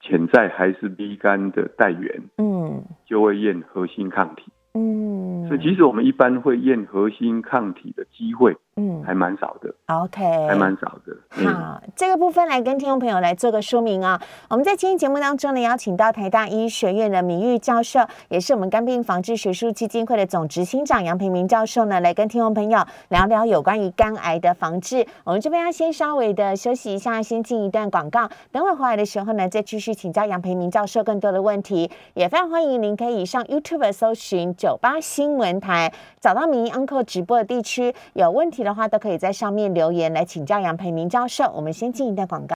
B: 潜在还是 B 肝的带源，嗯，就会验核心抗体。嗯，所以其实我们一般会验核心抗体的机会，嗯，还蛮少的。
A: OK，
B: 还蛮少的。
A: 好，这个部分来跟听众朋友来做个说明啊。我们在今天节目当中呢，邀请到台大医学院的名誉教授，也是我们肝病防治学术基金会的总执行长杨培明教授呢，来跟听众朋友聊聊有关于肝癌的防治。我们这边要先稍微的休息一下，先进一段广告。等会回来的时候呢，再继续请教杨培明教授更多的问题。也非常欢迎您可以上 YouTube 搜寻。九八新闻台找到民 Uncle 直播的地区，有问题的话都可以在上面留言来请教杨培明教授。我们先进一段广告。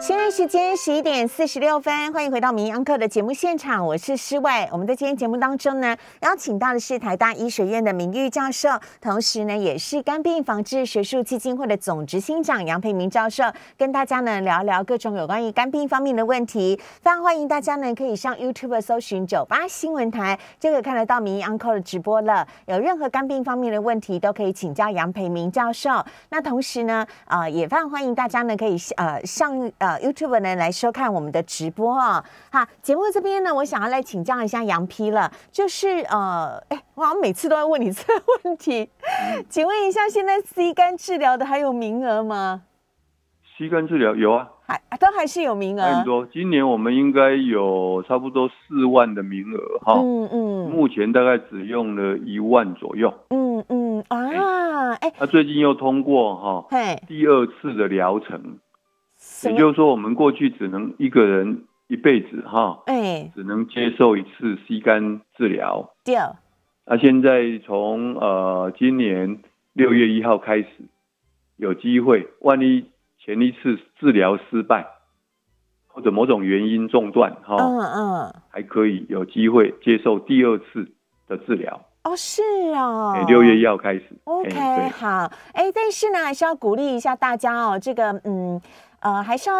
A: 现在时间十一点四十六分，欢迎回到民安课的节目现场，我是施伟。我们在今天节目当中呢，邀请到的是台大医学院的名誉教授，同时呢，也是肝病防治学术基金会的总执行长杨培明教授，跟大家呢聊聊各种有关于肝病方面的问题。非常欢迎大家呢可以上 YouTube 搜寻九八新闻台，就可以看得到民安课的直播了。有任何肝病方面的问题，都可以请教杨培明教授。那同时呢，呃，也非常欢迎大家呢可以呃上呃。呃，YouTube 呢来收看我们的直播啊。好，节目这边呢，我想要来请教一下杨批了，就是呃，哎，我好像每次都要问你这个问题，请问一下，现在 C 肝治疗的还有名额吗
B: ？C 肝治疗有啊，
A: 还都还是有名额。
B: 很多，今年我们应该有差不多四万的名额哈。嗯嗯。目前大概只用了一万左右。嗯嗯啊，哎，他最近又通过哈，第二次的疗程。也就是说，我们过去只能一个人一辈子哈，哎，只能接受一次吸肝治疗。
A: 对。
B: 那现在从呃今年六月一号开始，有机会，万一前一次治疗失败，或者某种原因中断哈，嗯嗯，还可以有机会接受第二次的治疗。
A: 哦，是啊，
B: 六月一号开始。
A: OK，好，哎，但是呢，还是要鼓励一下大家哦，这个嗯。呃，还是要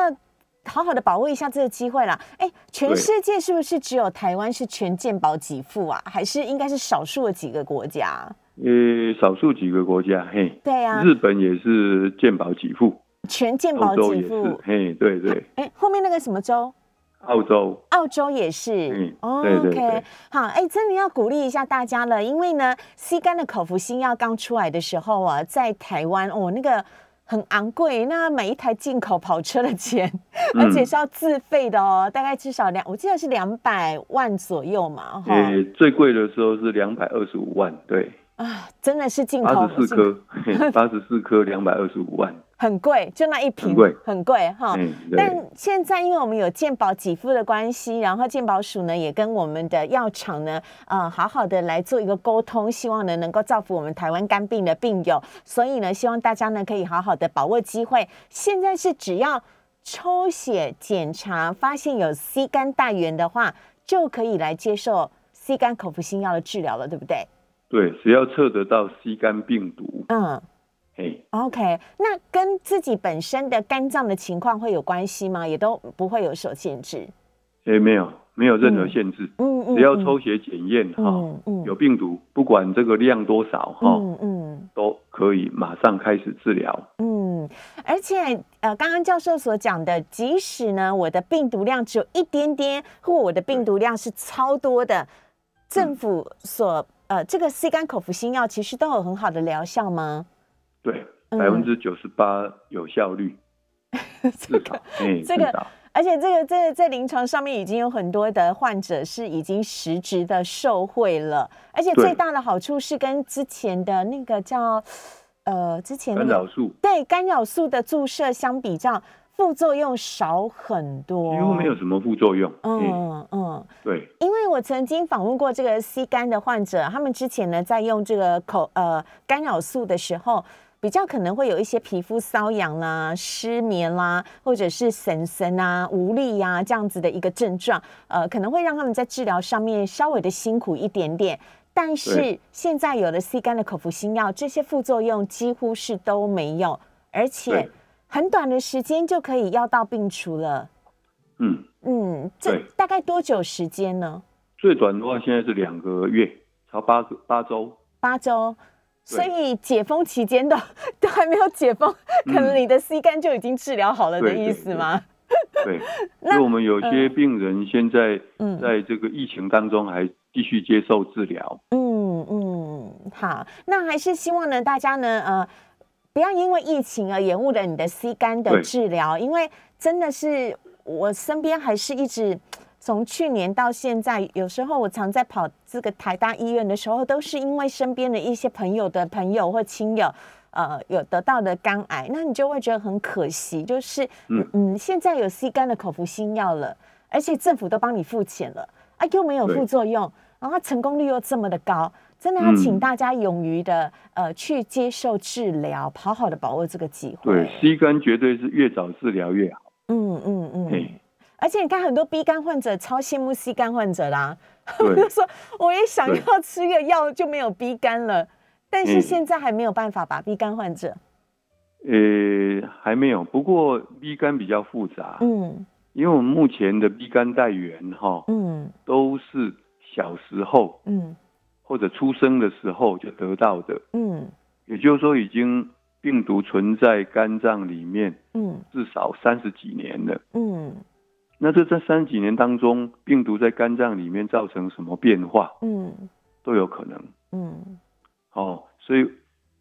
A: 好好的把握一下这个机会啦。哎，全世界是不是只有台湾是全健保给付啊？还是应该是少数的几个国家？
B: 呃，少数几个国家，嘿，
A: 对呀，
B: 日本也是健保给付，
A: 全健保给付，
B: 嘿，对对。
A: 哎，后面那个什么州？
B: 澳洲，
A: 澳洲也是。嗯，OK，好，哎，真的要鼓励一下大家了，因为呢，C 肝的口服新药刚出来的时候啊，在台湾哦，那个。很昂贵，那每一台进口跑车的钱，而且是要自费的哦，大概至少两，我记得是两百万左右嘛，哈。
B: 最贵的时候是两百二十五万，对。
A: 啊，真的是进口。
B: 八十四颗，八十四颗，两百二十五万。
A: 很贵，就那一瓶，很贵哈。但现在因为我们有健保给付的关系，然后健保署呢也跟我们的药厂呢，呃，好好的来做一个沟通，希望呢能够造福我们台湾肝病的病友。所以呢，希望大家呢可以好好的把握机会。现在是只要抽血检查发现有 C 肝大源的话，就可以来接受 C 肝口服新药的治疗了，对不对？
B: 对，只要测得到 C 肝病毒，嗯，
A: 嘿，OK，那跟自己本身的肝脏的情况会有关系吗？也都不会有所限制？
B: 哎，没有。没有任何限制，嗯嗯，只要抽血检验哈，有病毒，不管这个量多少哈，嗯嗯，都可以马上开始治疗。
A: 嗯，而且呃，刚刚教授所讲的，即使呢我的病毒量只有一点点，或我的病毒量是超多的，政府所呃这个 C 肝口服新药其实都有很好的疗效吗？
B: 对，百分之九十八有效率，
A: 这个，嗯，这个。而且这个在在临床上面已经有很多的患者是已经实质的受惠了，而且最大的好处是跟之前的那个叫呃之前
B: 干扰素。
A: 对干扰素的注射相比较，副作用少很多，
B: 几乎没有什么副作用。嗯嗯，对，
A: 因为我曾经访问过这个 C 肝的患者，他们之前呢在用这个口呃干扰素的时候。比较可能会有一些皮肤瘙痒啦、失眠啦，或者是神神啊、无力呀这样子的一个症状，呃，可能会让他们在治疗上面稍微的辛苦一点点。但是现在有了 C 肝的口服新药，这些副作用几乎是都没有，而且很短的时间就可以药到病除了。嗯嗯，这大概多久时间呢？
B: 最短的话，现在是两个月，超八个八周。
A: 八周。所以解封期间的 都还没有解封，可能你的 C 肝就已经治疗好了的意思吗？
B: 对，那我们有些病人现在在这个疫情当中还继续接受治疗。嗯
A: 嗯，好，那还是希望呢，大家呢，呃，不要因为疫情而延误了你的 C 肝的治疗，因为真的是我身边还是一直。从去年到现在，有时候我常在跑这个台大医院的时候，都是因为身边的一些朋友的朋友或亲友，呃，有得到的肝癌，那你就会觉得很可惜。就是嗯嗯，现在有 C 肝的口服新药了，而且政府都帮你付钱了，啊，又没有副作用，然后成功率又这么的高，真的要请大家勇于的呃去接受治疗，好好的把握这个机会。
B: 对，C 肝绝对是越早治疗越好。嗯嗯
A: 嗯。而且你看，很多 B 肝患者超羡慕 C 肝患者啦。我就说，我也想要吃个药就没有 B 肝了，但是现在还没有办法把？B 肝患者，
B: 呃，还没有。不过 B 肝比较复杂，嗯，因为我们目前的 B 肝带源哈，嗯，都是小时候，嗯，或者出生的时候就得到的，嗯，也就是说已经病毒存在肝脏里面，嗯，至少三十几年了，嗯。那这这三几年当中，病毒在肝脏里面造成什么变化？嗯，都有可能。嗯，哦，所以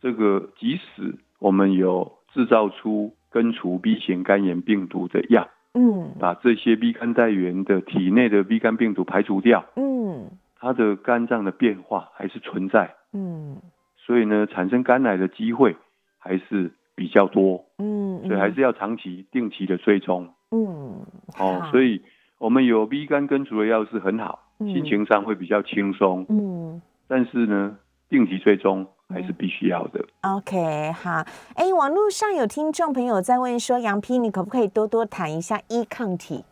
B: 这个即使我们有制造出根除 B 型肝炎病毒的药，嗯，把这些 B 肝带源的体内的 B 肝病毒排除掉，嗯，它的肝脏的变化还是存在。嗯，所以呢，产生肝癌的机会还是比较多。嗯，所以还是要长期、定期的追踪。嗯，哦，所以我们有 B 肝根除的药是很好，心情上会比较轻松。嗯，但是呢，定期追踪还是必须要的。
A: OK，好。哎，网络上有听众朋友在问说，杨批，你可不可以多多谈一下一抗体？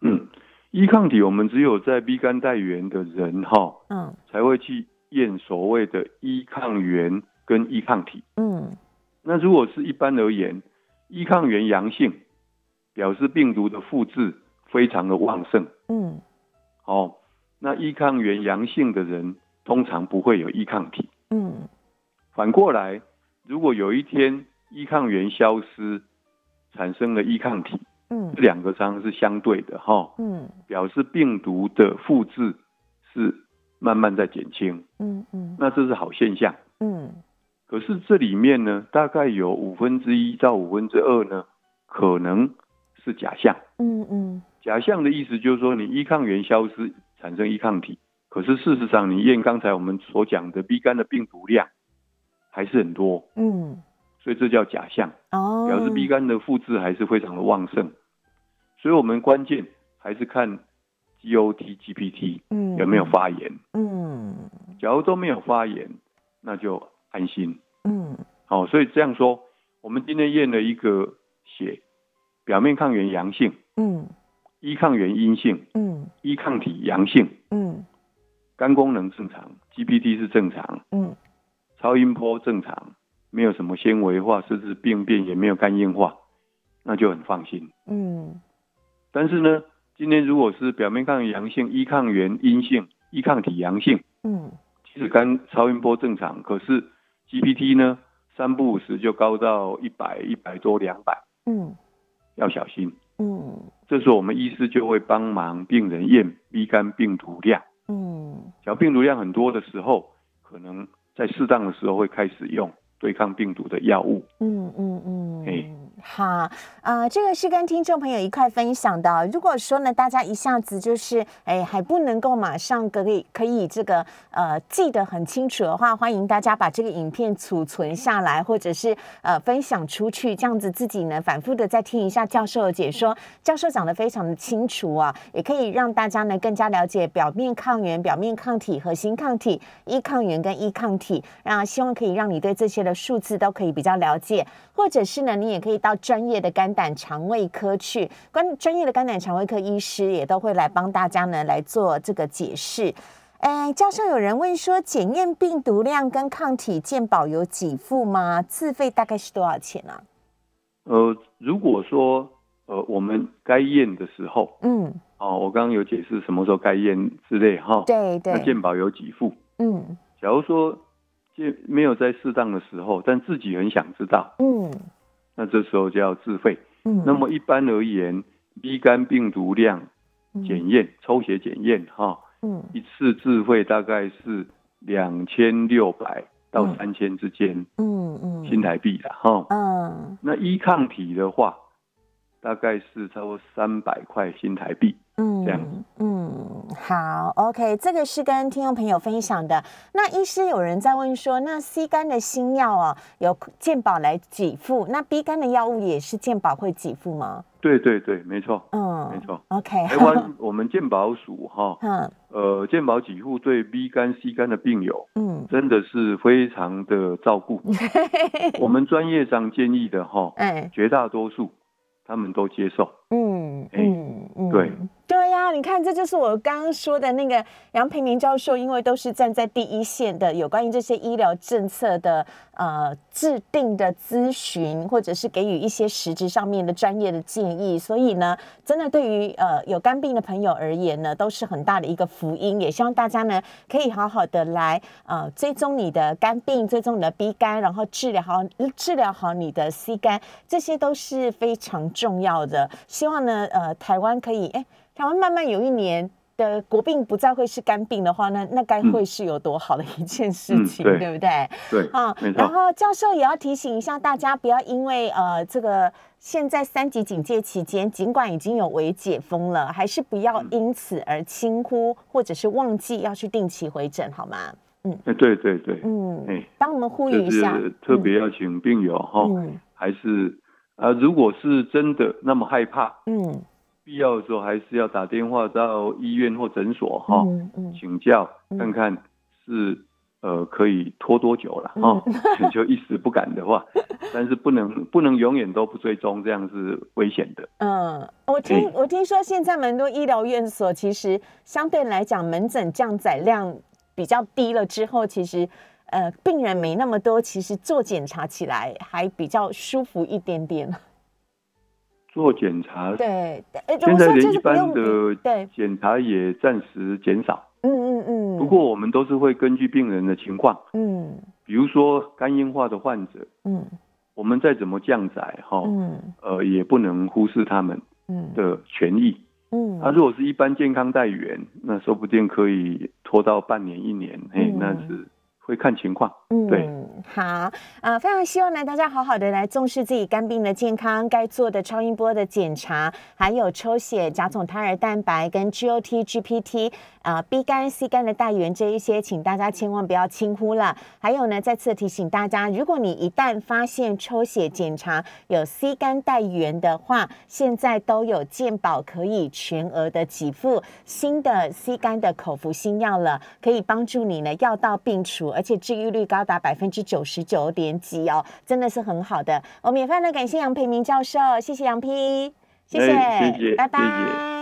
B: 嗯，一抗体我们只有在 B 肝带源的人哈，嗯，才会去验所谓的一抗原跟一抗体。嗯，那如果是一般而言，一抗原阳性。表示病毒的复制非常的旺盛。嗯，哦，那依抗原阳性的人通常不会有依抗体。嗯，反过来，如果有一天依抗原消失，产生了依抗体，嗯，这两个章是相对的哈。嗯，表示病毒的复制是慢慢在减轻。嗯嗯，那这是好现象。嗯，可是这里面呢，大概有五分之一到五分之二呢，可能。是假象，嗯嗯，假象的意思就是说，你依抗原消失，产生依抗体，可是事实上，你验刚才我们所讲的 B 肝的病毒量还是很多，嗯，所以这叫假象，哦，表示 B 肝的复制还是非常的旺盛，所以我们关键还是看 GOT、GPT，嗯，有没有发炎，嗯，假如都没有发炎，那就安心，嗯，好，所以这样说，我们今天验了一个血。表面抗原阳性，嗯，一抗原阴性，嗯，一抗体阳性，嗯，肝功能正常，GPT 是正常，嗯，超音波正常，没有什么纤维化，甚至病变也没有肝硬化，那就很放心，嗯。但是呢，今天如果是表面抗原阳性，一抗原阴性，一抗体阳性，嗯，其实肝超音波正常，可是 GPT 呢，三不五时就高到一百、一百多、两百，嗯。要小心，嗯，这时候我们医师就会帮忙病人验 B 肝病毒量，嗯，小病毒量很多的时候，可能在适当的时候会开始用对抗病毒的药物，嗯嗯嗯，
A: 哎。好，呃，这个是跟听众朋友一块分享的。如果说呢，大家一下子就是，哎，还不能够马上可以可以这个呃记得很清楚的话，欢迎大家把这个影片储存下来，或者是呃分享出去，这样子自己呢反复的再听一下教授的解说。教授讲的非常的清楚啊，也可以让大家呢更加了解表面抗原、表面抗体、核心抗体、一抗原跟一抗体。那希望可以让你对这些的数字都可以比较了解，或者是呢，你也可以到。专业的肝胆肠胃科去，关专业的肝胆肠胃科医师也都会来帮大家呢来做这个解释。哎，教授，有人问说，检验病毒量跟抗体健保有给付吗？自费大概是多少钱啊？
B: 呃，如果说呃我们该验的时候，嗯，哦，我刚刚有解释什么时候该验之类哈，
A: 对对，
B: 那健保有给付，嗯，假如说健没有在适当的时候，但自己很想知道，嗯。那这时候就要自费。嗯，那么一般而言，B 肝病毒量检验、抽血检验，哈，嗯，一次自费大概是两千六百到三千之间，嗯嗯，新台币的哈，嗯，那一抗体的话，大概是差不多三百块新台币。嗯，这样。
A: 嗯，好，OK，这个是跟听众朋友分享的。那医师有人在问说，那 C 肝的新药啊，有健保来给付，那 B 肝的药物也是健保会给付吗？
B: 对对对，没错。嗯，没错。
A: OK，
B: 台湾我们健保署哈，嗯，呃，健保给付对 B 肝、C 肝的病友，嗯，真的是非常的照顾。我们专业上建议的哈，哎，绝大多数。他们都接受，嗯嗯嗯，对
A: 对呀，你看，这就是我刚刚说的那个杨培明教授，因为都是站在第一线的，有关于这些医疗政策的呃制定的咨询，或者是给予一些实质上面的专业的建议，所以呢，真的对于呃有肝病的朋友而言呢，都是很大的一个福音。也希望大家呢可以好好的来呃追踪你的肝病，追踪你的 B 肝，然后治疗好治疗好你的 C 肝，这些都是非常。重要的，希望呢，呃，台湾可以，哎，台湾慢慢有一年的国病不再会是肝病的话，那那该会是有多好的一件事情，对。不对？
B: 对，啊，
A: 然后教授也要提醒一下大家，不要因为呃这个现在三级警戒期间，尽管已经有微解封了，还是不要因此而轻忽或者是忘记要去定期回诊，好吗？
B: 嗯，哎，对对对，
A: 嗯，哎，帮我们呼吁一下，
B: 特别要请病友哈，还是。啊，如果是真的那么害怕，嗯，必要的时候还是要打电话到医院或诊所哈，请教看看是呃可以拖多久了哈，就一时不敢的话，但是不能不能永远都不追踪，这样是危险的。
A: 嗯，我听我听说现在蛮多医疗院所其实相对来讲门诊降载量比较低了之后，其实。呃，病人没那么多，其实做检查起来还比较舒服一点点。
B: 做检查，
A: 对，
B: 现在连一般的对检查也暂时减少。嗯嗯嗯。不过我们都是会根据病人的情况，嗯，比如说肝硬化的患者，嗯，我们再怎么降载哈，嗯，呃，也不能忽视他们的权益。嗯，他如果是一般健康带员，那说不定可以拖到半年一年，嘿，那是。会看情况，嗯，对，
A: 好，呃，非常希望呢，大家好好的来重视自己肝病的健康，该做的超音波的检查，还有抽血、甲种胎儿蛋白跟 GOT、GPT，啊 B 肝、C 肝的带源这一些，请大家千万不要轻忽了。还有呢，再次提醒大家，如果你一旦发现抽血检查有 C 肝带源的话，现在都有健保可以全额的给付新的 C 肝的口服新药了，可以帮助你呢药到病除，而且治愈率高达百分之九十九点几哦，真的是很好的。我们也非常的感谢杨培明教授，谢谢杨 P，
B: 谢谢，谢谢，
A: 拜拜。